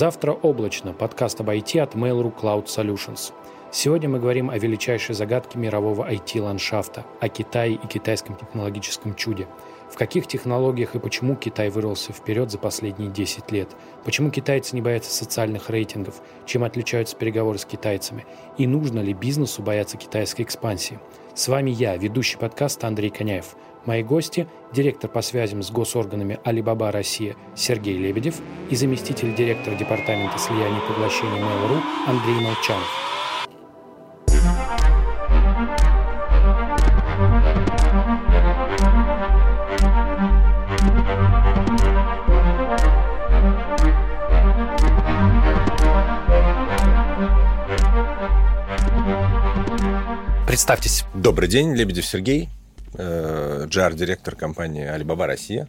Завтра облачно. Подкаст об IT от Mail.ru Cloud Solutions. Сегодня мы говорим о величайшей загадке мирового IT-ландшафта, о Китае и китайском технологическом чуде. В каких технологиях и почему Китай вырвался вперед за последние 10 лет? Почему китайцы не боятся социальных рейтингов? Чем отличаются переговоры с китайцами? И нужно ли бизнесу бояться китайской экспансии? С вами я, ведущий подкаста Андрей Коняев. Мои гости – директор по связям с госорганами Алибаба Россия Сергей Лебедев и заместитель директора департамента слияния и поглощения Mail.ru Андрей Молчанов. Представьтесь. Добрый день, Лебедев Сергей, э, компании Alibaba Россия.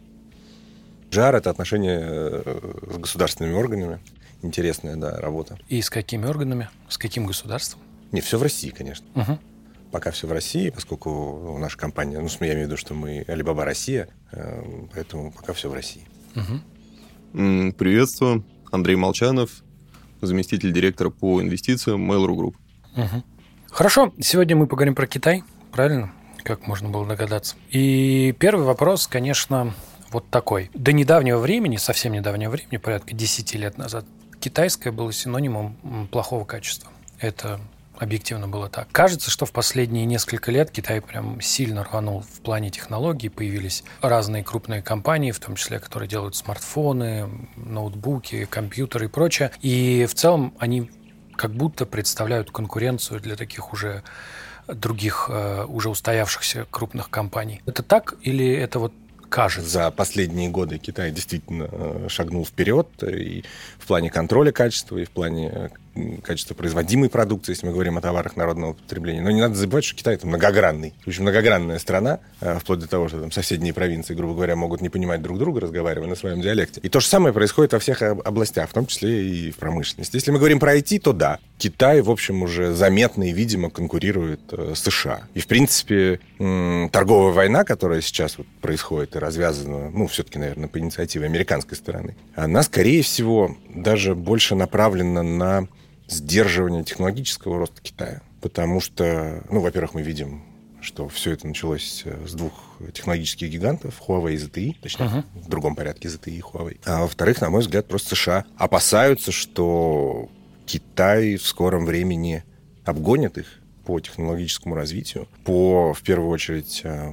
GR – это отношения э, с государственными органами. Интересная, да, работа. И с какими органами? С каким государством? Не, все в России, конечно. Угу. Пока все в России, поскольку наша компания, ну, я имею в виду, что мы Alibaba Россия, э, поэтому пока все в России. Угу. Приветствую. Андрей Молчанов, заместитель директора по инвестициям Mail.ru Group. Угу. Хорошо, сегодня мы поговорим про Китай, правильно? Как можно было догадаться. И первый вопрос, конечно, вот такой. До недавнего времени, совсем недавнего времени, порядка 10 лет назад, китайское было синонимом плохого качества. Это объективно было так. Кажется, что в последние несколько лет Китай прям сильно рванул в плане технологий. Появились разные крупные компании, в том числе, которые делают смартфоны, ноутбуки, компьютеры и прочее. И в целом они как будто представляют конкуренцию для таких уже других э, уже устоявшихся крупных компаний. Это так или это вот кажется? За последние годы Китай действительно э, шагнул вперед и в плане контроля качества, и в плане качества производимой продукции, если мы говорим о товарах народного потребления. Но не надо забывать, что Китай это многогранный, очень многогранная страна, э, вплоть до того, что там соседние провинции, грубо говоря, могут не понимать друг друга, разговаривая на своем диалекте. И то же самое происходит во всех областях, в том числе и в промышленности. Если мы говорим про IT, то да, Китай, в общем, уже заметно и, видимо, конкурирует э, с США. И, в принципе, торговая война, которая сейчас вот происходит и развязана, ну, все-таки, наверное, по инициативе американской стороны, она, скорее всего, даже больше направлена на сдерживания технологического роста Китая. Потому что, ну, во-первых, мы видим, что все это началось э, с двух технологических гигантов, Huawei и ZTE, точнее, uh-huh. в другом порядке ZTE и Huawei. А во-вторых, на мой взгляд, просто США опасаются, что Китай в скором времени обгонит их по технологическому развитию, по, в первую очередь, э,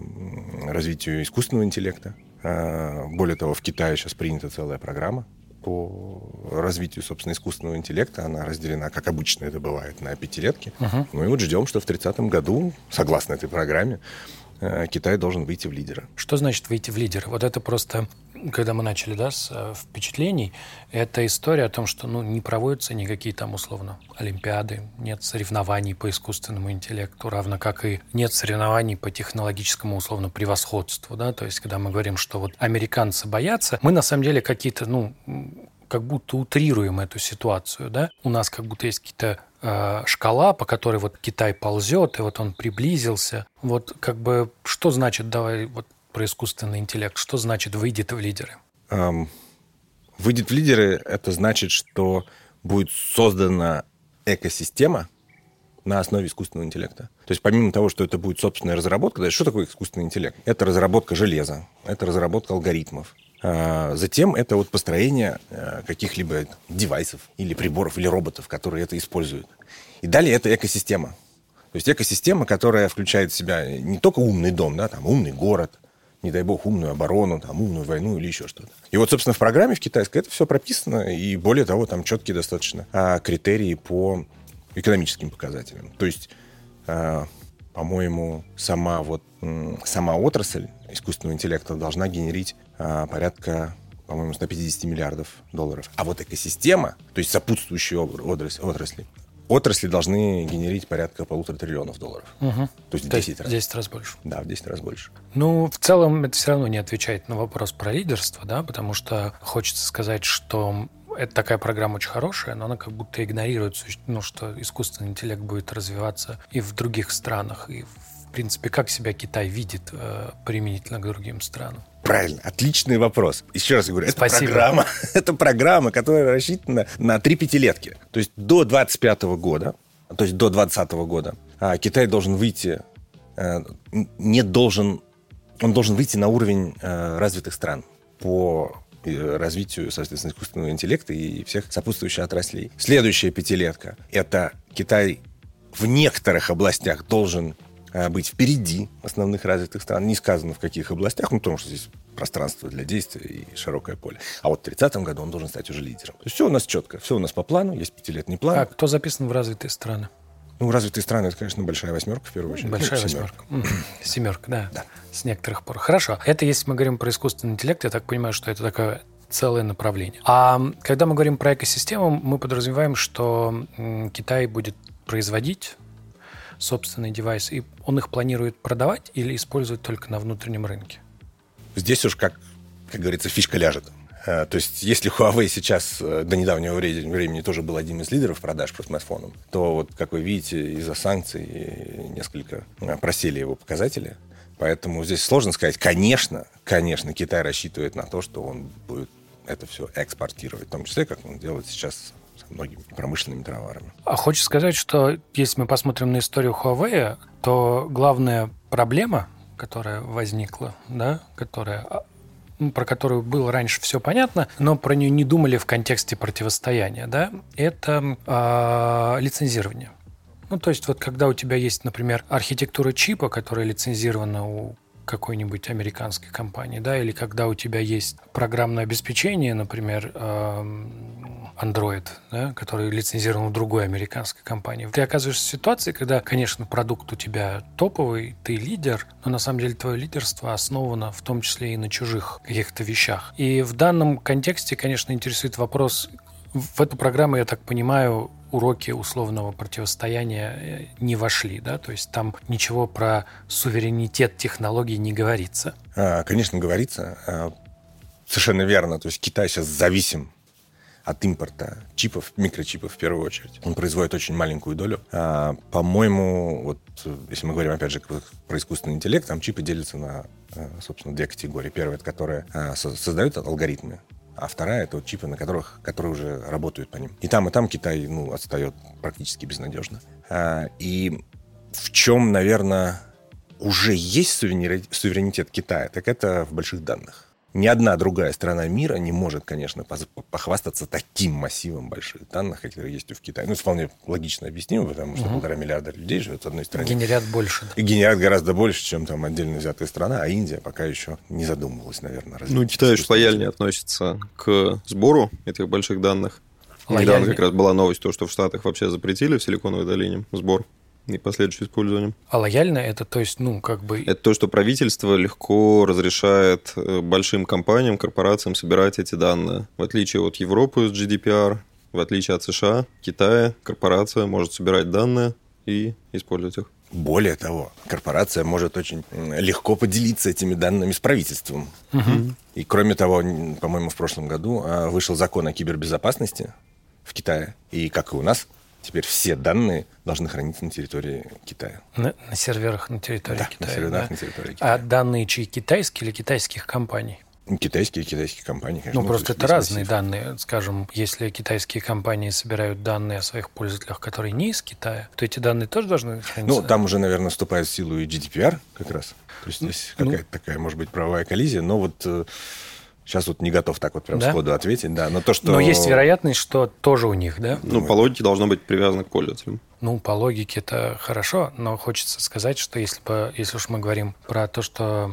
развитию искусственного интеллекта. Э, более того, в Китае сейчас принята целая программа по развитию, собственно, искусственного интеллекта. Она разделена, как обычно это бывает, на пятилетки. Uh-huh. Ну и вот ждем, что в 30-м году, согласно этой программе, э, Китай должен выйти в лидеры. Что значит выйти в лидеры? Вот это просто когда мы начали да, с э, впечатлений, это история о том, что ну, не проводятся никакие там условно олимпиады, нет соревнований по искусственному интеллекту, равно как и нет соревнований по технологическому условно превосходству. Да? То есть, когда мы говорим, что вот американцы боятся, мы на самом деле какие-то, ну, как будто утрируем эту ситуацию, да? У нас как будто есть какие-то э, шкала, по которой вот Китай ползет, и вот он приблизился. Вот как бы что значит, давай вот про искусственный интеллект. Что значит выйдет в лидеры? Um, выйдет в лидеры – это значит, что будет создана экосистема на основе искусственного интеллекта. То есть помимо того, что это будет собственная разработка, да, что такое искусственный интеллект? Это разработка железа, это разработка алгоритмов. А затем это вот построение э, каких-либо девайсов или приборов или роботов, которые это используют. И далее это экосистема. То есть экосистема, которая включает в себя не только умный дом, да, там умный город, не дай бог, умную оборону, там, умную войну или еще что-то. И вот, собственно, в программе в китайской это все прописано, и более того, там четкие достаточно а, критерии по экономическим показателям. То есть, а, по-моему, сама, вот, сама отрасль искусственного интеллекта должна генерить а, порядка по-моему, 150 миллиардов долларов. А вот экосистема, то есть сопутствующие отрасли, отрасли должны генерить порядка полутора триллионов долларов. Угу. То есть в 10 раз. 10 раз больше. Да, в 10 раз больше. Ну, в целом это все равно не отвечает на вопрос про лидерство, да, потому что хочется сказать, что это такая программа очень хорошая, но она как будто игнорирует, ну, что искусственный интеллект будет развиваться и в других странах, и в в принципе, как себя Китай видит э, применительно к другим странам? Правильно, отличный вопрос. Еще раз говорю, Спасибо. это программа, это программа, которая рассчитана на три пятилетки. То есть до 25 года, то есть до 20 года а, Китай должен выйти, э, не должен, он должен выйти на уровень э, развитых стран по э, развитию, соответственно, искусственного интеллекта и всех сопутствующих отраслей. Следующая пятилетка – это Китай в некоторых областях должен быть впереди основных развитых стран. Не сказано в каких областях, ну, потому что здесь пространство для действия и широкое поле. А вот в 30-м году он должен стать уже лидером. То есть все у нас четко, все у нас по плану, есть пятилетний план. А кто записан в развитые страны? Ну, развитые страны, это, конечно, большая восьмерка в первую очередь. Большая Ну, восьмерка. М, Семерка, да. С некоторых пор. Хорошо. Это если мы говорим про искусственный интеллект, я так понимаю, что это такое целое направление. А когда мы говорим про экосистему, мы подразумеваем, что Китай будет производить собственные девайсы, и он их планирует продавать или использовать только на внутреннем рынке? Здесь уж, как, как говорится, фишка ляжет. Э, То есть, если Huawei сейчас э, до недавнего вре- времени тоже был одним из лидеров продаж по смартфонам, то вот, как вы видите, из-за санкций несколько э, просели его показатели. Поэтому здесь сложно сказать. Конечно, конечно, Китай рассчитывает на то, что он будет это все экспортировать, в том числе, как он делает сейчас многими промышленными товарами. А хочешь сказать, что если мы посмотрим на историю Huawei, то главная проблема, которая возникла, да, которая а, ну, про которую было раньше все понятно, но про нее не думали в контексте противостояния, да, это а, лицензирование. Ну, то есть вот когда у тебя есть, например, архитектура чипа, которая лицензирована у какой-нибудь американской компании, да, или когда у тебя есть программное обеспечение, например, эм, Android, да, который лицензирован у другой американской компании. Ты оказываешься в ситуации, когда, конечно, продукт у тебя топовый, ты лидер, но на самом деле твое лидерство основано в том числе и на чужих каких-то вещах. И в данном контексте, конечно, интересует вопрос, в эту программу, я так понимаю, уроки условного противостояния э, не вошли, да? То есть там ничего про суверенитет технологий не говорится. А, Конечно, говорится. а, Совершенно верно. То есть Китай сейчас зависим от импорта чипов, микрочипов в первую очередь. Он производит очень маленькую долю. А, По-моему, вот если мы говорим, опять же, про искусственный интеллект, там чипы делятся на, э, собственно, две категории. Первая, это которые а, со- создают алгоритмы, а вторая это вот чипы, на которых, которые уже работают по ним. И там, и там Китай ну, отстает практически безнадежно. А, И в чем, наверное, уже есть суверенитет Китая, так это в больших данных. Ни одна другая страна мира не может, конечно, похвастаться таким массивом больших данных, которые есть в Китае. Ну, это вполне логично объяснимо, потому что полтора миллиарда людей живет в одной стране. Генерят больше. да. И генерат гораздо больше, чем там отдельно взятая страна, а Индия пока еще не задумывалась, наверное. Ну, Китай искусственного лояльнее относится к сбору этих больших данных. Недавно Лояльнее. как раз была новость, то, что в Штатах вообще запретили в Силиконовой долине сбор и последующее использование. А лояльно это, то есть, ну, как бы... Это то, что правительство легко разрешает э, большим компаниям, корпорациям собирать эти данные. В отличие от Европы с GDPR, в отличие от США, Китая, корпорация может собирать данные и использовать их. Более того, корпорация может очень легко поделиться этими данными с правительством. И кроме того, по-моему, в прошлом году а, вышел закон о кибербезопасности в Китае. И как и у нас, теперь все данные должны храниться на территории Китая. На, на серверах на территории Да, на Китая. серверах да? на территории А Китая. данные чьи компании или китайских компаний? Китайские китайские компании, конечно. Ну, просто это разные массив. данные. Скажем, если китайские компании собирают данные о своих пользователях, которые не из Китая, то эти данные тоже должны храниться. Ну, там уже, наверное, вступает в силу и GDPR как раз. То есть здесь Ну. какая-то такая, может быть, правовая коллизия. Но вот э, сейчас вот не готов так вот прям Да? сходу ответить. Да, но то, что... Но есть вероятность, что тоже у них, да? Ну, по логике должно быть привязано к пользователям. Ну, по логике это хорошо, но хочется сказать, что если, бы, если уж мы говорим про то, что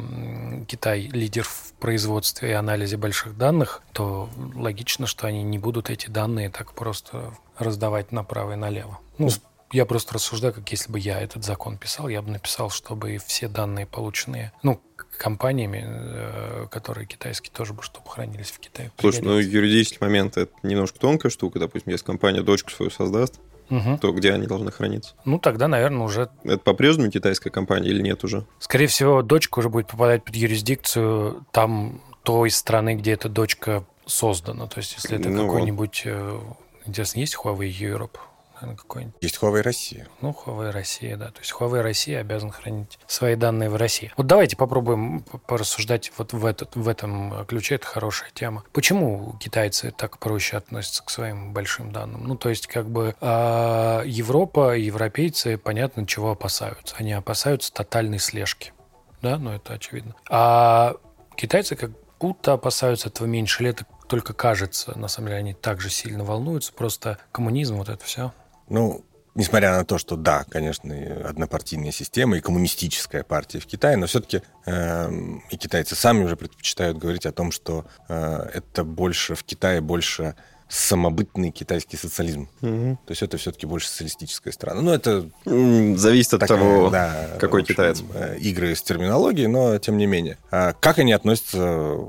Китай лидер в производстве и анализе больших данных, то логично, что они не будут эти данные так просто раздавать направо и налево. Ну, я просто рассуждаю, как если бы я этот закон писал, я бы написал, чтобы все данные, полученные, ну, компаниями, э, которые китайские, тоже бы, чтобы хранились в Китае. Слушай, ну юридический момент это немножко тонкая штука. Допустим, если компания дочку свою создаст, Мгм. то где они должны храниться? Ну, тогда, наверное, уже Это по-прежнему китайская компания или нет уже? Скорее всего, дочка уже будет попадать под юрисдикцию там той страны, где эта дочка создана. То есть, если это Ну вот. какой-нибудь... э, Интересно, есть Huawei Europe? Наверное, какой-нибудь. Есть Huawei Россия. Ну, Huawei Россия, да. То есть Huawei Россия обязан хранить свои данные в России. Вот давайте попробуем порассуждать вот в, этот, в этом ключе. Это хорошая тема. Почему китайцы так проще относятся к своим большим данным? Ну, то есть, как бы а Европа, европейцы, понятно, чего опасаются. Они опасаются тотальной слежки. Да, ну это очевидно. А китайцы как будто опасаются этого меньше лет, только кажется. На самом деле они также сильно волнуются. Просто коммунизм, вот это все. Ну, несмотря на то, что да, конечно, однопартийная система и коммунистическая партия в Китае, но все-таки э, эм, и китайцы сами уже предпочитают говорить о том, что э, это больше в Китае больше самобытный китайский социализм. Угу. То есть это все-таки больше социалистическая страна. Ну, это... Зависит от такая, того, да, какой общем, китаец. Э, игры с терминологией, но тем не менее. А как они относятся,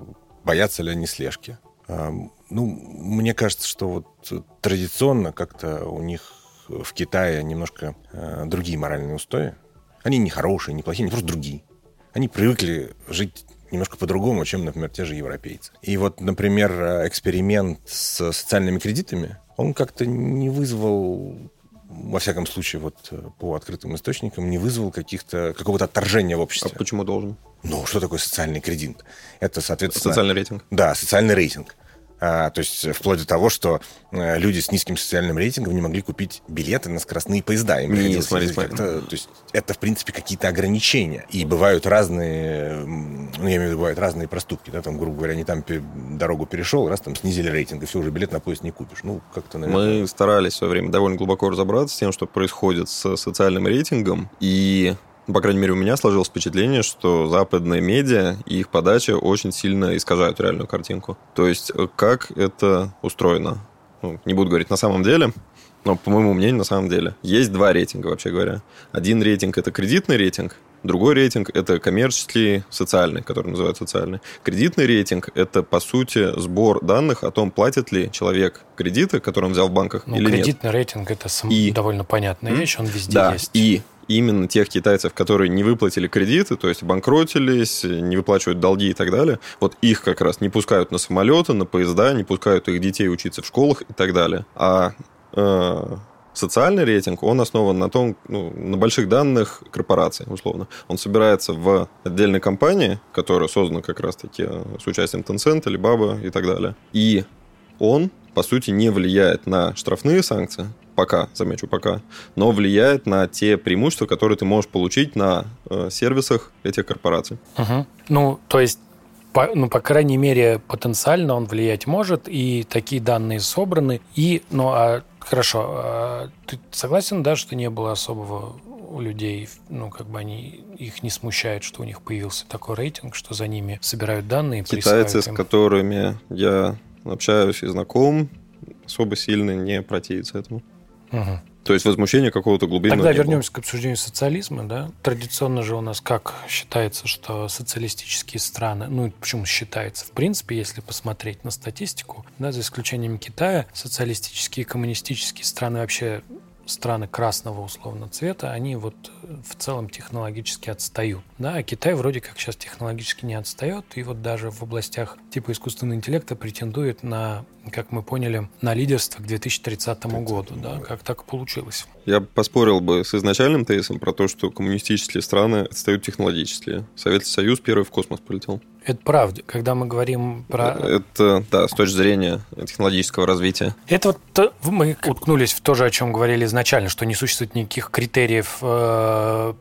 боятся ли они слежки? А, ну, мне кажется, что вот традиционно как-то у них в Китае немножко э, другие моральные устои. Они не хорошие, не плохие, они просто другие. Они привыкли жить немножко по-другому, чем, например, те же европейцы. И вот, например, эксперимент с социальными кредитами, он как-то не вызвал во всяком случае, вот по открытым источникам, не вызвал каких-то, какого-то отторжения в обществе. А почему должен? Ну, что такое социальный кредит? Это, соответственно... Социальный рейтинг. Да, социальный рейтинг. А, то есть вплоть до того, что э, люди с низким социальным рейтингом не могли купить билеты на скоростные поезда. Им не, смотри, смотри. То есть это, в принципе, какие-то ограничения. И бывают разные, ну, я имею в виду, бывают разные проступки. Да, там, грубо говоря, не там дорогу перешел, раз там снизили рейтинг, и все, уже билет на поезд не купишь. Ну, как-то, наверное... Мы старались в свое время довольно глубоко разобраться с тем, что происходит с социальным рейтингом, и по крайней мере, у меня сложилось впечатление, что западные медиа и их подача очень сильно искажают реальную картинку. То есть, э, как это устроено? Ну, не буду говорить на самом деле, но, по моему мнению, на самом деле. Есть два рейтинга, вообще говоря. Один рейтинг – это кредитный рейтинг, Другой рейтинг – это коммерческий, социальный, который называют социальный. Кредитный рейтинг – это, по сути, сбор данных о том, платит ли человек кредиты, которые он взял в банках, ну, или кредитный нет. Кредитный рейтинг – это сам... и... довольно понятная вещь, он везде да, есть. и именно тех китайцев, которые не выплатили кредиты, то есть банкротились, не выплачивают долги и так далее, вот их как раз не пускают на самолеты, на поезда, не пускают их детей учиться в школах и так далее. А э, социальный рейтинг, он основан на том, ну, на больших данных корпораций, условно. Он собирается в отдельной компании, которая создана как раз-таки с участием Tencent, Alibaba и так далее. И он, по сути, не влияет на штрафные санкции, пока, замечу, пока, но влияет на те преимущества, которые ты можешь получить на э, сервисах этих корпораций. Угу. Ну, то есть по, ну, по крайней мере, потенциально он влиять может, и такие данные собраны. И, ну, а хорошо, а ты согласен, да, что не было особого у людей, ну, как бы они, их не смущает, что у них появился такой рейтинг, что за ними собирают данные. Китайцы, с которыми я общаюсь и знаком, особо сильно не противятся этому. Угу. То есть возмущение какого-то глубинного. Тогда вернемся к обсуждению социализма. Да? Традиционно же у нас как считается, что социалистические страны, ну почему считается, в принципе, если посмотреть на статистику, да, за исключением Китая, социалистические и коммунистические страны вообще страны красного условно цвета, они вот в целом технологически отстают. Да, Китай вроде как сейчас технологически не отстает, и вот даже в областях типа искусственного интеллекта претендует на как мы поняли, на лидерство к 2030 году. Да? Как так получилось? Я поспорил бы с изначальным тезисом про то, что коммунистические страны отстают технологически. Советский Союз первый в космос полетел. Это правда. Когда мы говорим про... Это, да, с точки зрения технологического развития. Это вот мы уткнулись в то же, о чем говорили изначально, что не существует никаких критериев э,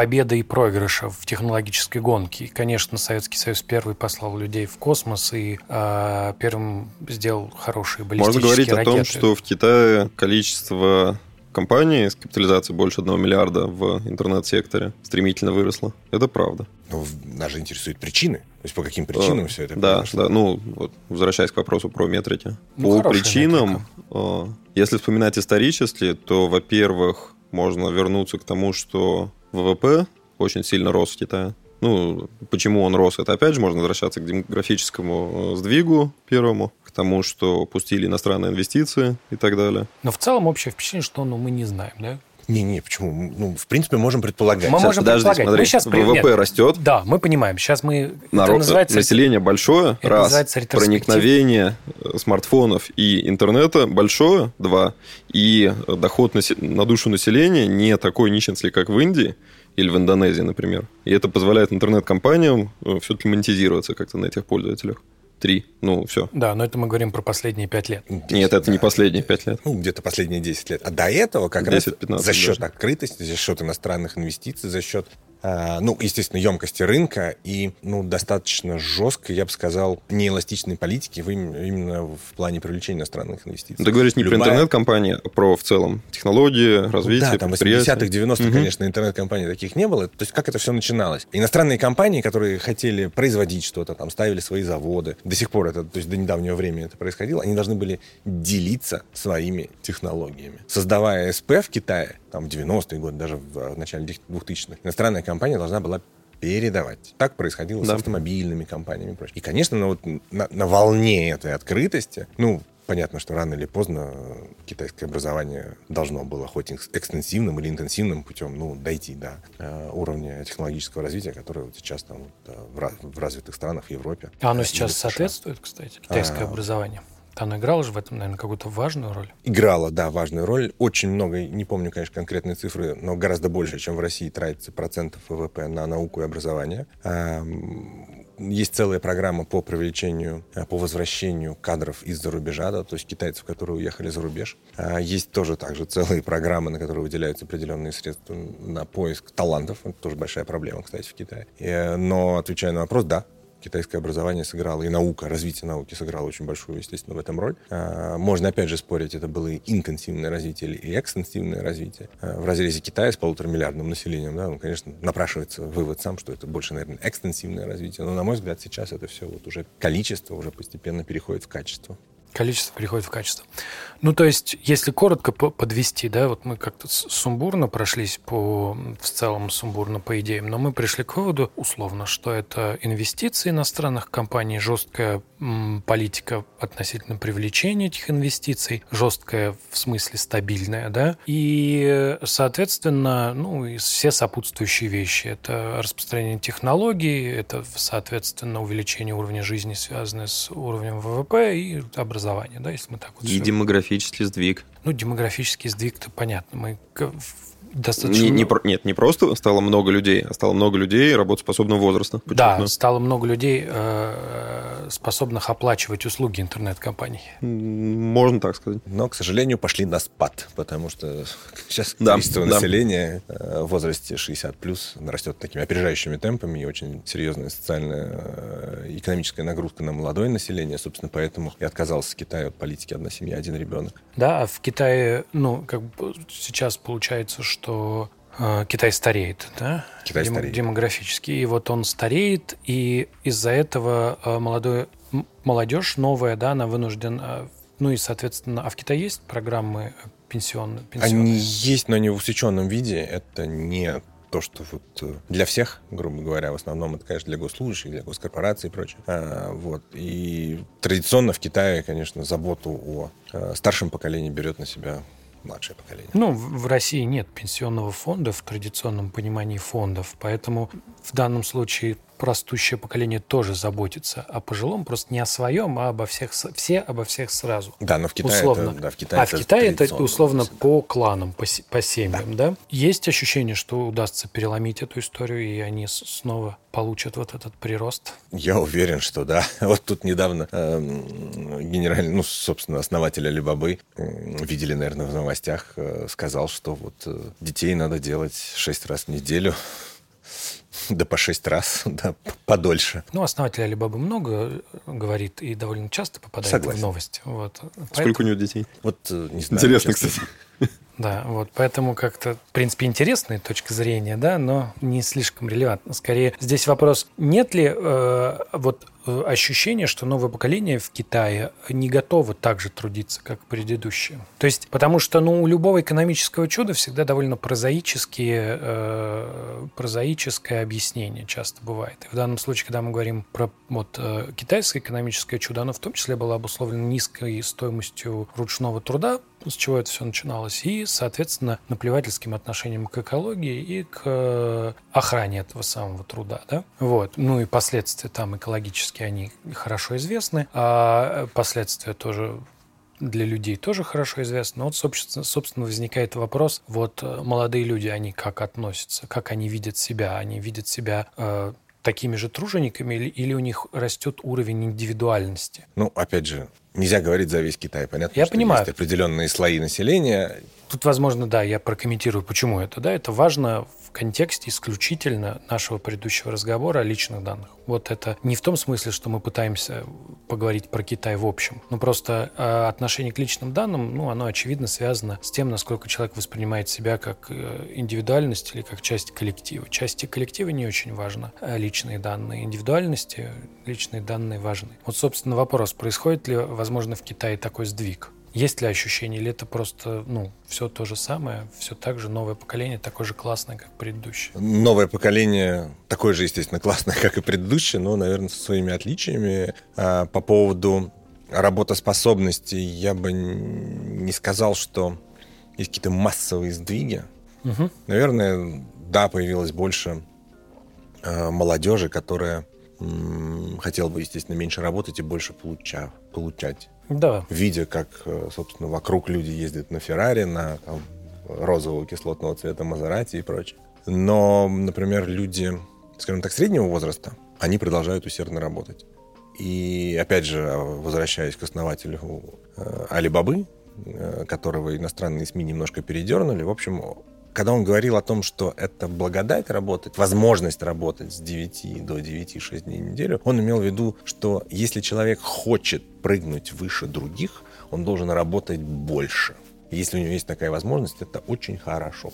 победы и проигрыша в технологической гонке. И, конечно, Советский Союз первый послал людей в космос и э, первым сделал хорошие баллистические Можно говорить ракеты. о том, что в Китае количество компаний с капитализацией больше одного миллиарда в интернет-секторе стремительно выросло. Это правда. Ну, нас же интересуют причины. То есть по каким причинам а, все это Да, произошло? да. Ну, вот, возвращаясь к вопросу про метрики. Ну, по причинам, метрика. если вспоминать исторически, то, во-первых, можно вернуться к тому, что ВВП очень сильно рос в Китае. Ну, почему он рос, это опять же можно возвращаться к демографическому э, сдвигу первому, к тому, что пустили иностранные инвестиции и так далее. Но в целом общее впечатление, что ну, мы не знаем, да? Не-не, почему? Ну, в принципе, можем предполагать. Мы Сейчас, можем подожди, предполагать. смотри, Мы сейчас ВВП нет. растет, Да, мы понимаем. Сейчас мы... народ, это называется... население большое, это раз, проникновение э, смартфонов и интернета большое, два, и э, доход насе- на душу населения не такой нищенский, как в Индии или в Индонезии, например. И это позволяет интернет-компаниям все-таки монетизироваться как-то на этих пользователях. Три. Ну, все. Да, но это мы говорим про последние пять лет. Нет, это не последние пять лет. Ну, где-то последние 10 лет. А до этого как 10-15 раз за счет даже. открытости, за счет иностранных инвестиций, за счет, ну, естественно, емкости рынка и, ну, достаточно жесткой, я бы сказал, неэластичной политики в им- именно в плане привлечения иностранных инвестиций. Ну, Ты говоришь не про Любая- интернет-компании, а про в целом технологии, развитие, Да, там в предприятия. 80-х, 90-х, Мгм. конечно, интернет-компаний таких не было. То есть как это все начиналось? Иностранные компании, которые хотели производить что-то, там ставили свои заводы. До сих пор это, то есть до недавнего времени это происходило. Они должны были делиться своими технологиями. Создавая СП в Китае, там в 90-е годы, даже в, в начале 2000-х, иностранная компания должна была передавать. Так происходило с Да. автомобильными компаниями и прочее. И, конечно, на, вот, на, на волне этой открытости, ну, понятно, что рано или поздно э, китайское образование должно было хоть экс- экстенсивным или интенсивным путем ну, дойти до э, уровня технологического развития, которое вот сейчас там вот, э, в, раз- в развитых странах, в Европе. А оно э, сейчас соответствует, кстати, китайское А. образование? Оно играло же в этом, наверное, какую-то важную роль. играла, да, важную роль. Очень много, не помню, конечно, конкретные цифры, но гораздо больше, чем в России тратится процентов ВВП на науку и образование. Есть целая программа по привлечению, э, по возвращению кадров из-за рубежа, да, то есть китайцев, которые уехали за рубеж. А Есть тоже также целые программы, на которые выделяются определенные средства на поиск талантов. Это тоже большая проблема, кстати, в Китае. Э, Но, отвечая на вопрос, да, китайское образование сыграло, и наука, развитие науки сыграло очень большую, естественно, в этом роль. А, Можно, опять же, спорить, это было и интенсивное развитие или экстенсивное развитие. А, В разрезе Китая с полуторамиллиардным населением, да, ну, конечно, напрашивается вывод сам, что это больше, наверное, экстенсивное развитие. Но, на мой взгляд, сейчас это все вот уже количество уже постепенно переходит в качество. Количество переходит в качество. Ну, то есть, если коротко по- подвести, да, вот мы как-то сумбурно прошлись по, в целом сумбурно по идеям, но мы пришли к выводу, условно, что это инвестиции иностранных компаний, жесткая м, политика относительно привлечения этих инвестиций, жесткая в смысле стабильная, да, и, соответственно, ну, и все сопутствующие вещи. Это распространение технологий, это, соответственно, увеличение уровня жизни, связанное с уровнем ВВП и образования, да, если мы так вот И всё- демографический сдвиг. Ну, демографический сдвиг-то понятно. Мы в- достаточно... Не, не нет, не просто стало много людей, а стало много людей работоспособного возраста. Да, подчеркну. стало много людей, э, способных оплачивать услуги интернет-компаний. Можно так сказать. Но, к сожалению, пошли на спад, потому что сейчас Да, количество да. населения э, в возрасте 60 плюс растет такими опережающими темпами и очень серьезная социальная э, экономическая нагрузка на молодое население. Собственно, поэтому и отказался Китай от политики «одна семья, один ребенок». Да, а в Китае, ну, как бы сейчас получается, что э, Китай стареет, да? Китай Демо- стареет. Демографически. И вот он стареет, и из-за этого э, молодое, м- молодежь новая, да, она вынуждена... Ну и, соответственно, а в Китае есть программы пенсионные? Они есть, но не в усеченном виде. Это не то, что вот э, для всех, грубо говоря, в основном это, конечно, для госслужащих, для госкорпораций и прочее. А, вот. И традиционно в Китае, конечно, заботу о э, старшем поколении берет на себя младшее поколение. Ну, в России нет пенсионного фонда в традиционном понимании фондов, поэтому в данном случае растущее поколение тоже заботится о пожилом, просто не о своем, а обо всех, все обо всех сразу. Да, но в Китае условно. это, да, в Китае а в Китае это условно всегда. по кланам, по, по семьям, да. Есть ощущение, что удастся переломить эту историю, и они снова получат вот этот прирост? Я уверен, что да. Вот тут недавно эм, генеральный, ну, собственно, основатель Алибабы, м, видели, наверное, в новостях, э, сказал, что вот э, детей надо делать шесть раз в неделю. Да по шесть раз, да, подольше. Ну, основатель Алибабы много э, говорит и довольно часто попадает Согласен. в новости. Вот. Сколько у него детей? Вот, э, не знаю. Интересно, честно. кстати. Да, вот поэтому как-то, в принципе, интересная точка зрения, да, но не слишком релевантно. Скорее, здесь вопрос, нет ли э, вот э, ощущения, что новое поколение в Китае не готово так же трудиться, как предыдущее? То есть, потому что, ну, у любого экономического чуда всегда довольно прозаические, э, прозаическое объяснение часто бывает. И в данном случае, когда мы говорим про вот э, китайское экономическое чудо, оно в том числе было обусловлено низкой стоимостью ручного труда, с чего это все начиналось, и, соответственно, наплевательским отношением к экологии и к э, охране этого самого труда. Да? Вот. Ну и последствия там экологические, они хорошо известны, а последствия тоже для людей тоже хорошо известно. Но вот, собственно, собственно, возникает вопрос, вот э, молодые люди, они как относятся, как они видят себя? Они видят себя э, такими же тружениками или, или у них растет уровень индивидуальности? Ну, опять же, нельзя говорить за весь Китай. Понятно, Я понимаю. есть определенные слои населения. Тут, возможно, да, я прокомментирую, почему это. Да, это важно в контексте исключительно нашего предыдущего разговора о личных данных. Вот это не в том смысле, что мы пытаемся поговорить про Китай в общем, но просто э, отношение к личным данным, ну, оно очевидно связано с тем, насколько человек воспринимает себя как э, индивидуальность или как часть коллектива. Части коллектива не очень важно, а личные данные. Индивидуальности личные данные важны. Вот, собственно, вопрос, происходит ли, возможно, в Китае такой сдвиг? Есть ли ощущение, или это просто, ну, все то же самое, все так же, новое поколение такое же классное, как предыдущее? Новое поколение такое же, естественно, классное, как и предыдущее, но, наверное, со своими отличиями. А по поводу работоспособности я бы не сказал, что есть какие-то массовые сдвиги. Угу. Наверное, да, появилось больше э, молодежи, которая м, хотела бы, естественно, меньше работать и больше получа, получать. Да. Видя, как, э, собственно, вокруг люди ездят на Феррари, на там, розового кислотного цвета Мазерати и прочее. Но, например, люди, скажем так, среднего возраста, они продолжают усердно работать. И, опять же, возвращаясь к основателю э, Алибабы, э, которого иностранные СМИ немножко передернули, в общем, когда он говорил о том, что это благодать работать, возможность работать с 9 до 9-6 дней в неделю, он имел в виду, что если человек хочет прыгнуть выше других, он должен работать больше. Если у него есть такая возможность, это очень хорошо.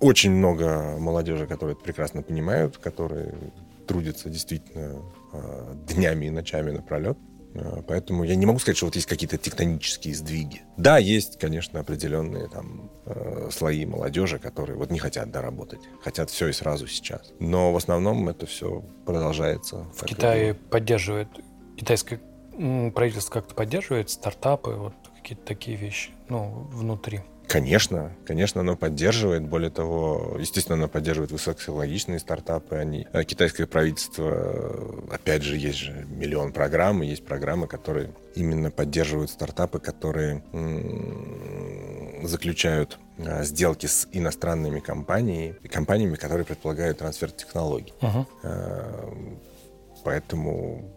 Очень много молодежи, которые это прекрасно понимают, которые трудятся действительно э, днями и ночами напролет. Э, Поэтому я не могу сказать, что вот есть какие-то тектонические сдвиги. Да, есть, конечно, определенные там э, слои молодежи, которые вот не хотят доработать, хотят все и сразу сейчас. Но в основном это все продолжается. В и Китае поддерживает, китайское правительство как-то поддерживает стартапы, вот какие-то такие вещи, ну, внутри. Конечно, конечно, оно поддерживает. Более того, естественно, оно поддерживает высокотехнологичные стартапы. Они, э, китайское правительство, э, опять же, есть же миллион программ, и есть программы, которые именно поддерживают стартапы, которые заключают э, сделки с иностранными компаниями, компаниями, которые предполагают трансфер технологий. Э, Поэтому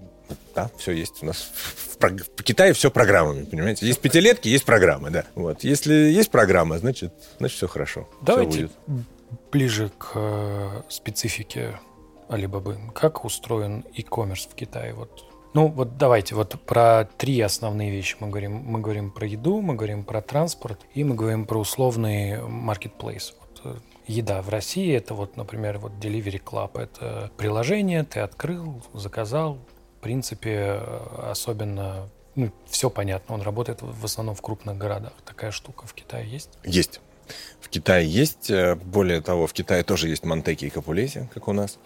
да, все есть у нас. В, в Китае все программами, понимаете? Есть пятилетки, есть программы, да. Вот. Если есть программа, значит, значит все хорошо. Давайте будет. ближе к э, специфике Алибабы. Как устроен e-commerce в Китае? Вот. Ну, вот давайте вот про три основные вещи мы говорим. Мы говорим про еду, мы говорим про транспорт и мы говорим про условный marketplace. Вот, э, еда в России это вот, например, вот Delivery Club. Это приложение, ты открыл, заказал. В принципе, э, особенно ну, все понятно. Он работает в основном в крупных городах. Такая штука в Китае есть. Есть. В Китае есть. э, Более того, в Китае тоже есть Монтеки и Капулеси, как у нас,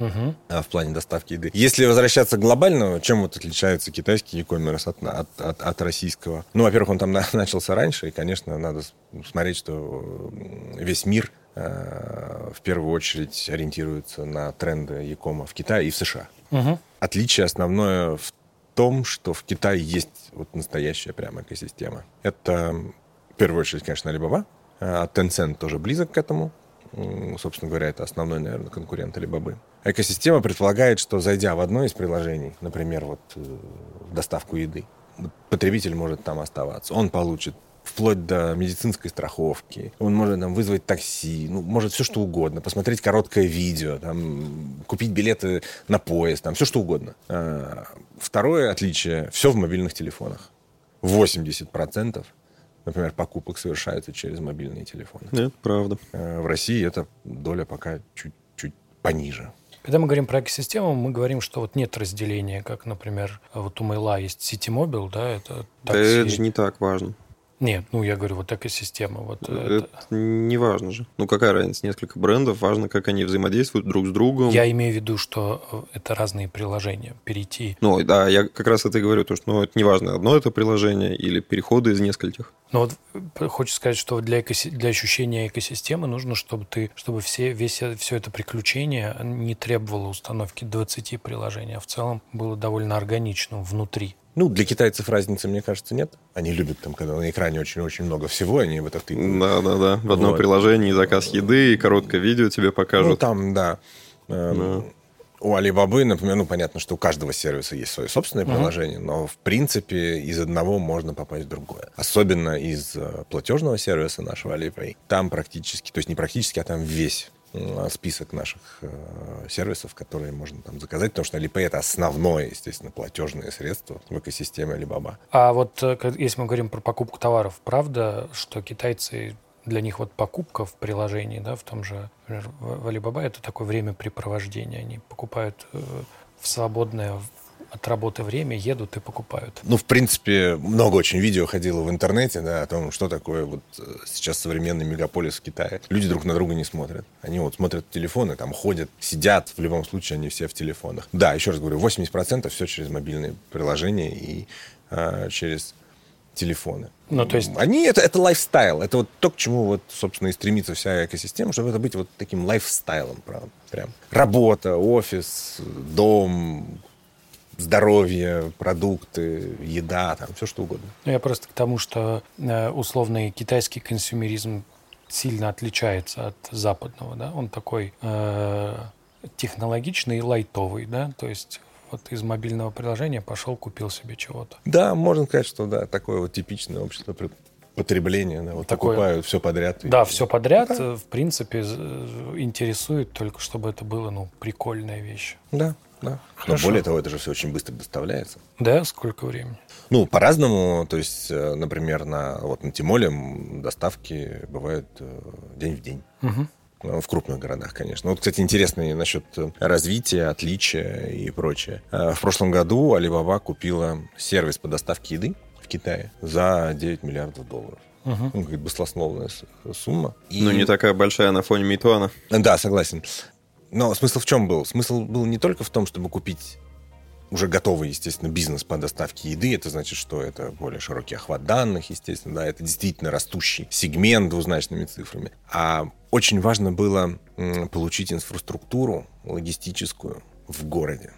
а, в плане доставки еды. Если возвращаться глобально, чем вот отличается китайский e-commerce от, от, от- от российского? Ну, во-первых, он там на- начался раньше, и, конечно, надо с- смотреть, что весь мир э, в первую очередь ориентируется на тренды e-кома в Китае и в США. Мгм. Отличие основное в том, что в Китае есть вот настоящая прямо экосистема. Это, в первую очередь, конечно, Alibaba. А Tencent тоже близок к этому. Собственно говоря, это основной, наверное, конкурент Alibaba. Экосистема предполагает, что зайдя в одно из приложений, например, вот э, доставку еды, потребитель может там оставаться. Он получит вплоть до медицинской страховки. Он может там, вызвать такси, ну, может все что угодно, посмотреть короткое видео, там, купить билеты на поезд, там, все что угодно. А, Второе отличие – все в мобильных телефонах. 80% например, покупок совершаются через мобильные телефоны. Нет, правда. Э, В России эта доля пока чуть-чуть пониже. Когда мы говорим про экосистему, мы говорим, что вот нет разделения, как, например, вот у Мейла есть Mobile, да, это Да такси. это же не так важно. Нет, ну я говорю, вот экосистема. Вот это, это не важно же. Ну какая разница? Несколько брендов, важно, как они взаимодействуют друг с другом. Я имею в виду, что э, это разные приложения. Перейти. Ну да, я как раз это и говорю, то, что ну, это не важно, одно это приложение или переходы из нескольких. Ну вот э, хочется сказать, что для, экоси... для ощущения экосистемы нужно, чтобы ты, чтобы все, весь, все это приключение не требовало установки 20 приложений, а в целом было довольно органичным внутри. Ну, для китайцев разницы, мне кажется, нет. Они любят там, когда на экране очень-очень много всего, они в это ты. Да, да, да. В одном вот. приложении заказ еды и короткое видео тебе покажут. Ну, там, да. Эм, да. У Alibaba, например, ну, понятно, что у каждого сервиса есть свое собственное uh-huh. приложение, но, в принципе, из одного можно попасть в другое. Особенно из э, платежного сервиса нашего Alipay. Там практически, то есть не практически, а там весь список наших э, сервисов, которые можно там заказать, потому что Alipay это основное, естественно, платежное средство в экосистеме Alibaba. А вот э, если мы говорим про покупку товаров, правда, что китайцы для них вот покупка в приложении, да, в том же, например, в Alibaba это такое времяпрепровождение. Они покупают э, в свободное от работы время едут и покупают. Ну, в принципе, много очень видео ходило в интернете, да, о том, что такое вот э, сейчас современный мегаполис в Китае. Люди друг на друга не смотрят. Они вот смотрят телефоны, там ходят, сидят, в любом случае они все в телефонах. Да, еще раз говорю, 80% все через мобильные приложения и а, через телефоны. Ну, то есть... Они, это, это lifestyle. Это вот то, к чему вот, собственно, и стремится вся экосистема, чтобы это быть вот таким lifestyle ом, правда. Прям. Работа, офис, дом, здоровье, продукты, еда, там все что угодно. Ну, я просто к тому, что э, условный китайский консюмеризм сильно отличается от западного, да, он такой э, технологичный и лайтовый, да, то есть вот из мобильного приложения пошел, купил себе чего-то. Да, можно сказать, что да, такое вот типичное общество потребления, да, вот такое, покупают все подряд. Да, и... все подряд, да. в принципе, интересует только, чтобы это было, ну, прикольная вещь. Да, да. Но более того, это же все очень быстро доставляется. Да, сколько времени? Ну, по-разному. То есть, э, например, на, вот на Тимоле доставки бывают э, день в день. Угу. В крупных городах, конечно. Вот, кстати, интересно насчет развития, отличия и прочее. В прошлом году Alibaba купила сервис по доставке еды в Китае за 9 миллиардов долларов. Угу. Ну, как бы баслосновная сумма. И... Ну, не такая большая на фоне Митуана. Да, согласен. Но смысл в чем был? Смысл был не только в том, чтобы купить уже готовый, естественно, бизнес по доставке еды. Это значит, что это более широкий охват данных, естественно, да, это действительно растущий сегмент двузначными цифрами. А очень важно было получить инфраструктуру логистическую в городе.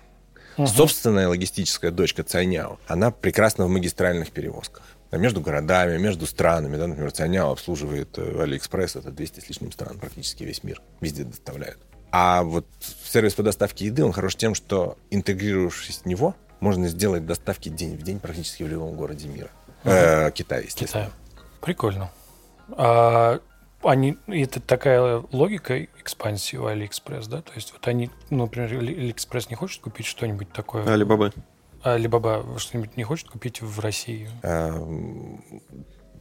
Угу. Собственная логистическая дочка Цайняо, она прекрасна в магистральных перевозках между городами, между странами. Да, например, Цайняо обслуживает э, Алиэкспресс, это 200 с лишним стран, практически весь мир. Везде доставляют. А вот сервис по доставке еды, он хорош тем, что интегрировавшись в него, можно сделать доставки день в день практически в любом городе мира. Угу. Э, Китай, естественно. Китай. Прикольно. А они, это такая логика экспансии у Алиэкспресс, да? То есть вот они, ну, например, Алиэкспресс не хочет купить что-нибудь такое? Alibaba. А Alibaba что-нибудь не хочет купить в России? А,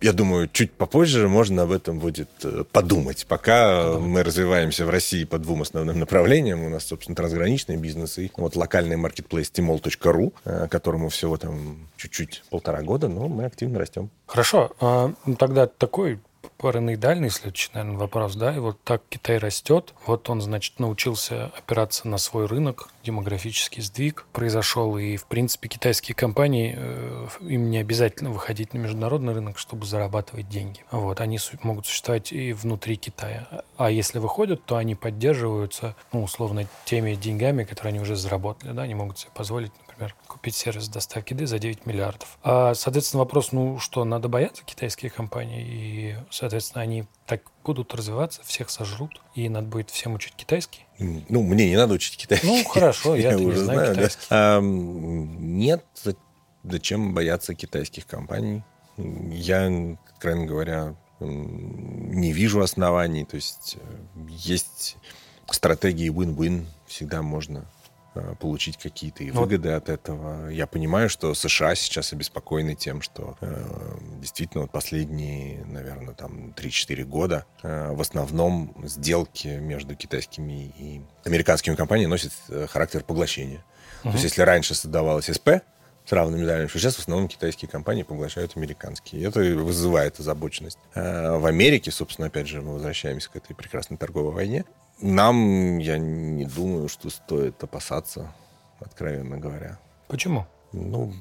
я думаю, чуть попозже можно об этом будет э, подумать. Пока мы развиваемся в России по двум основным направлениям. У нас, собственно, трансграничный бизнес и вот локальный маркетплейс Tmall.ru, э, которому всего там чуть-чуть полтора года, но мы активно растем. Хорошо. А, ну, тогда такой параноидальный следующий, наверное, вопрос, да, и вот так Китай растет, вот он, значит, научился опираться на свой рынок, демографический сдвиг произошел, и, в принципе, китайские компании, э, им не обязательно выходить на международный рынок, чтобы зарабатывать деньги. Вот, они могут существовать и внутри Китая. А если выходят, то они поддерживаются, ну, условно, теми деньгами, которые они уже заработали, да, они могут себе позволить, например, купить сервис доставки еды за 9 миллиардов. А, соответственно, вопрос, ну что, надо бояться китайских компаний, и, соответственно, они так будут развиваться, всех сожрут, и надо будет всем учить китайский? Ну, мне не надо учить китайский. Ну, хорошо, я, я не знаю, знаю китайский. Да. А, нет, зачем бояться китайских компаний? Я, крайне говоря, не вижу оснований. То есть э, есть стратегии win-win, всегда можно получить какие-то и выгоды вот. от этого. Я понимаю, что США сейчас обеспокоены тем, что э, действительно вот последние, наверное, там 3-4 года э, в основном сделки между китайскими и американскими компаниями носят э, характер поглощения. Угу. То есть если раньше создавалась СП, с равными долями. Сейчас в основном китайские компании поглощают американские. И это вызывает озабоченность. А в Америке, собственно, опять же, мы возвращаемся к этой прекрасной торговой войне. Нам, я не думаю, что стоит опасаться, откровенно говоря. Почему? Ну,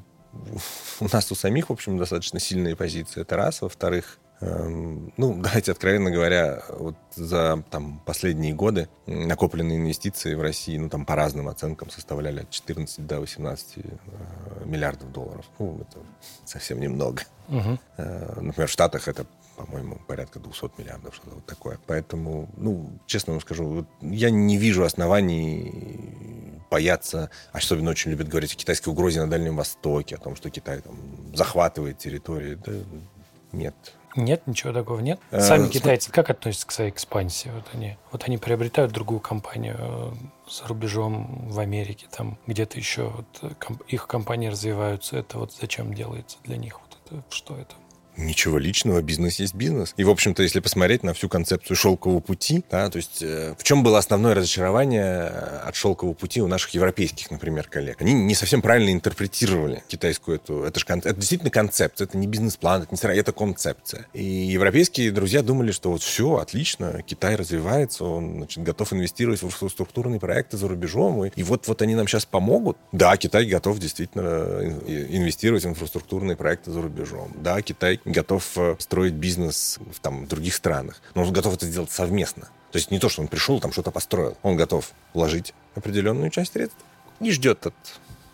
у нас у самих, в общем, достаточно сильные позиции. Это раз. Во-вторых, эм, ну, давайте откровенно говоря, вот за там, последние годы накопленные инвестиции в России, ну, там по разным оценкам составляли от 14 до 18 э, миллиардов долларов. Ну, это совсем немного. Угу. Например, в Штатах это по-моему, порядка 200 миллиардов, что-то вот такое. Поэтому, ну, честно вам скажу, вот я не вижу оснований бояться, особенно очень любят говорить о китайской угрозе на Дальнем Востоке, о том, что Китай там захватывает территории. Да, нет. Нет, ничего такого нет. Э, Сами э, китайцы как относятся к своей экспансии? Вот они, вот они приобретают другую компанию э, за рубежом в Америке, там где-то еще вот, э, комп, их компании развиваются. Это вот зачем делается для них? Вот это что это? Ничего личного, бизнес есть бизнес. И, в общем-то, если посмотреть на всю концепцию шелкового пути, да, то есть э, в чем было основное разочарование э, от шелкового пути у наших европейских, например, коллег? Они не совсем правильно интерпретировали китайскую эту... Это, же, это действительно концепция, это не бизнес-план, это не сыра, это концепция. И европейские друзья думали, что вот все, отлично, Китай развивается, он значит, готов инвестировать в инфраструктурные проекты за рубежом, и, и вот, вот они нам сейчас помогут. Да, Китай готов действительно э, инвестировать в инфраструктурные проекты за рубежом. Да, Китай готов э, строить бизнес в там, других странах. Но он готов это сделать совместно. То есть не то, что он пришел, там что-то построил. Он готов вложить определенную часть средств и ждет от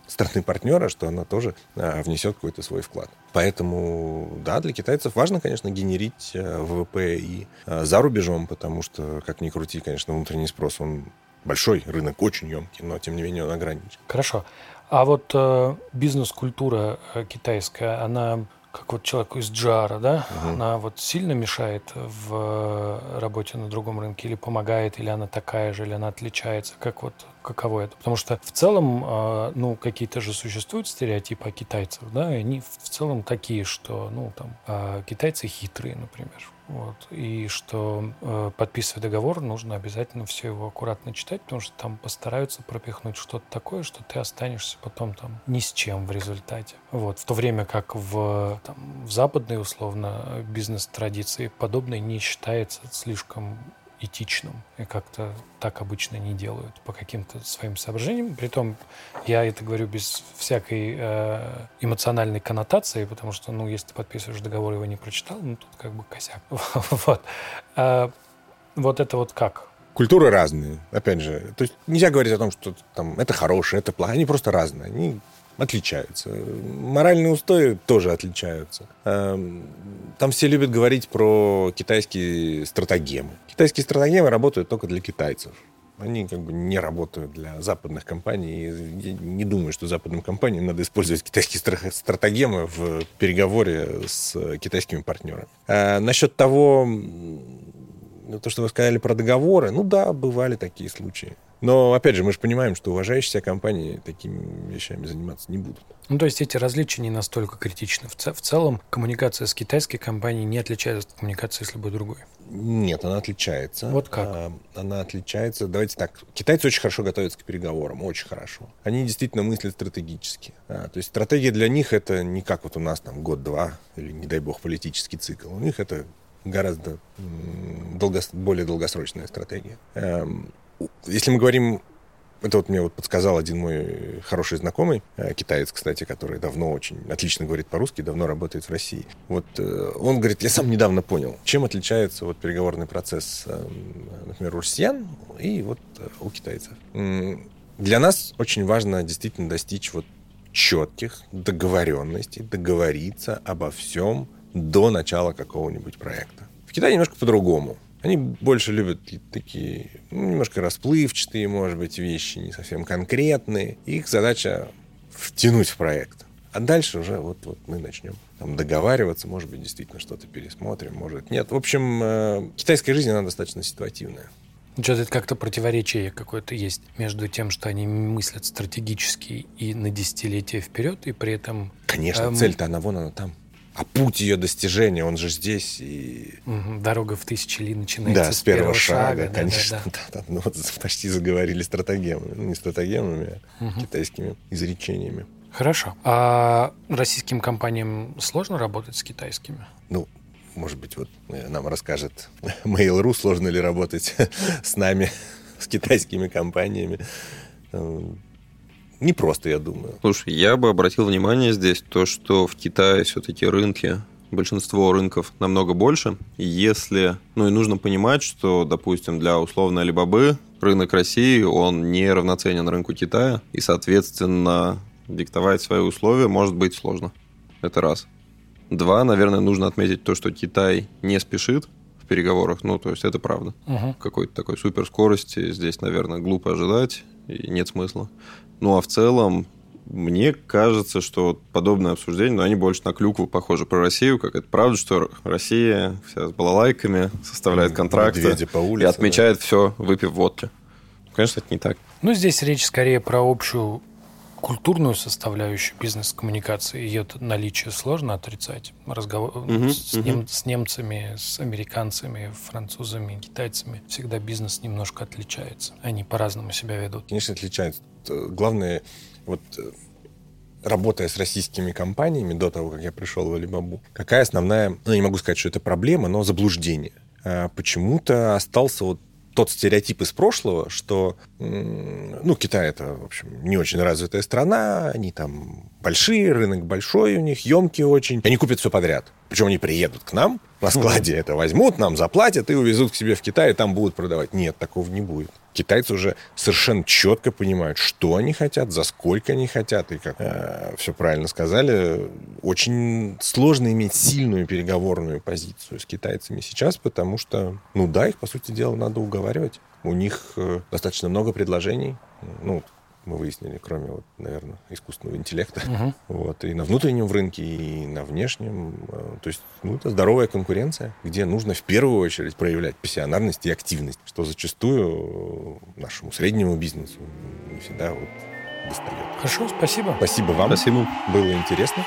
страны партнера, что она тоже а, внесет какой-то свой вклад. Поэтому, да, для китайцев важно, конечно, генерить а, ВВП и а, за рубежом, потому что, как ни крути, конечно, внутренний спрос, он большой, рынок очень емкий, но, тем не менее, он ограничен. Хорошо. А вот э, бизнес-культура китайская, она как вот человеку из Джара, да, угу. она вот сильно мешает в работе на другом рынке или помогает, или она такая же, или она отличается, как вот каково это? Потому что в целом, а, ну, какие-то же существуют стереотипы о китайцах, да, и они в целом такие, что, ну, там, а, китайцы хитрые, например, вот. И что э, подписывая договор, нужно обязательно все его аккуратно читать, потому что там постараются пропихнуть что-то такое, что ты останешься потом там ни с чем в результате. Вот. В то время как в, там, в западной, условно, бизнес-традиции подобное не считается слишком этичным. И как-то так обычно не делают по каким-то своим соображениям. Притом я это говорю без всякой э, эмоциональной коннотации, потому что, ну, если ты подписываешь договор, его не прочитал, ну, тут как бы косяк. вот. А, вот это вот как? Культуры разные, опять же. То есть нельзя говорить о том, что там это хорошее, это плохо. Они просто разные. Они отличаются. Моральные устои тоже отличаются. Эм, там все любят говорить про китайские стратегемы. Китайские стратегемы работают только для китайцев. Они как бы не работают для западных компаний. Я не думаю, что западным компаниям надо использовать китайские стратегемы в переговоре с китайскими партнерами. А насчет того, то, что вы сказали про договоры, ну да, бывали такие случаи. Но, опять же, мы же понимаем, что уважающиеся компании такими вещами заниматься не будут. Ну, то есть эти различия не настолько критичны. В, в целом коммуникация с китайской компанией не отличается от коммуникации с любой другой. Нет, она отличается. Вот как? А, она отличается. Давайте так. Китайцы очень хорошо готовятся к переговорам, очень хорошо. Они действительно мыслят стратегически. А, то есть стратегия для них это не как вот у нас там год-два или, не дай бог, политический цикл. У них это гораздо долго, более долгосрочная стратегия. Эм, если мы говорим это вот мне вот подсказал один мой хороший знакомый, э, китаец, кстати, который давно очень отлично говорит по-русски, давно работает в России. Вот э, он говорит, я сам недавно понял, чем отличается вот переговорный процесс, э, например, у россиян и вот у китайцев. Для нас очень важно действительно достичь вот четких договоренностей, договориться обо всем до начала какого-нибудь проекта. В Китае немножко по-другому. Они больше любят такие ну, немножко расплывчатые, может быть, вещи, не совсем конкретные. Их задача втянуть в проект. А дальше уже вот, вот мы начнем там, договариваться, может быть, действительно что-то пересмотрим, может нет. В общем, э, китайская жизнь, она достаточно ситуативная. Что-то как-то противоречие какое-то есть между тем, что они мыслят стратегически и на десятилетия вперед, и при этом... Конечно, эм... цель-то она вон она там. А путь ее достижения, он же здесь. И... Дорога в тысячи ли начинается да, с, первого, первого шага, шага, конечно. Да, да. Да, ну, вот почти заговорили стратегемами. Ну, не стратегемами, а угу. китайскими изречениями. Хорошо. А российским компаниям сложно работать с китайскими? Ну, может быть, вот э, нам расскажет Mail.ru, сложно ли работать с нами, с китайскими компаниями. Не просто, я думаю. Слушай, я бы обратил внимание здесь то, что в Китае все-таки рынки большинство рынков намного больше. Если, ну и нужно понимать, что, допустим, для условной Алибабы рынок России, он не равноценен рынку Китая, и, соответственно, диктовать свои условия может быть сложно. Это раз. Два, наверное, нужно отметить то, что Китай не спешит в переговорах. Ну, то есть это правда. Угу. Какой-то такой суперскорости здесь, наверное, глупо ожидать, и нет смысла. Ну, а в целом, мне кажется, что подобное обсуждение, но они больше на клюкву похожи про Россию, как это правда, что Россия вся с балалайками составляет контракты по улице, и отмечает да. все, выпив водки. Конечно, это не так. Ну, здесь речь скорее про общую культурную составляющую бизнес-коммуникации, ее наличие сложно отрицать. Разговор угу, с, угу. Нем, с немцами, с американцами, французами, китайцами всегда бизнес немножко отличается. Они по-разному себя ведут. Конечно, отличаются. Главное, вот э, работая с российскими компаниями до того, как я пришел в Алибабу, какая основная, ну, я не могу сказать, что это проблема, но заблуждение. А почему-то остался вот тот стереотип из прошлого, что, ну, Китай это, в общем, не очень развитая страна, они там большие, рынок большой у них, емкий очень, они купят все подряд. Причем они приедут к нам, на складе это возьмут, нам заплатят и увезут к себе в Китай, и там будут продавать. Нет, такого не будет. Китайцы уже совершенно четко понимают, что они хотят, за сколько они хотят, и как э, все правильно сказали, очень сложно иметь сильную переговорную позицию с китайцами сейчас, потому что, ну да, их, по сути дела, надо уговаривать. У них э, достаточно много предложений. Ну, мы выяснили, кроме, вот, наверное, искусственного интеллекта. Угу. Вот, и на внутреннем рынке, и на внешнем. Э, то есть, ну, это здоровая конкуренция, где нужно в первую очередь проявлять пассионарность и активность, что зачастую нашему среднему бизнесу не всегда вот достает. Хорошо, спасибо. Спасибо вам. Спасибо. Было интересно.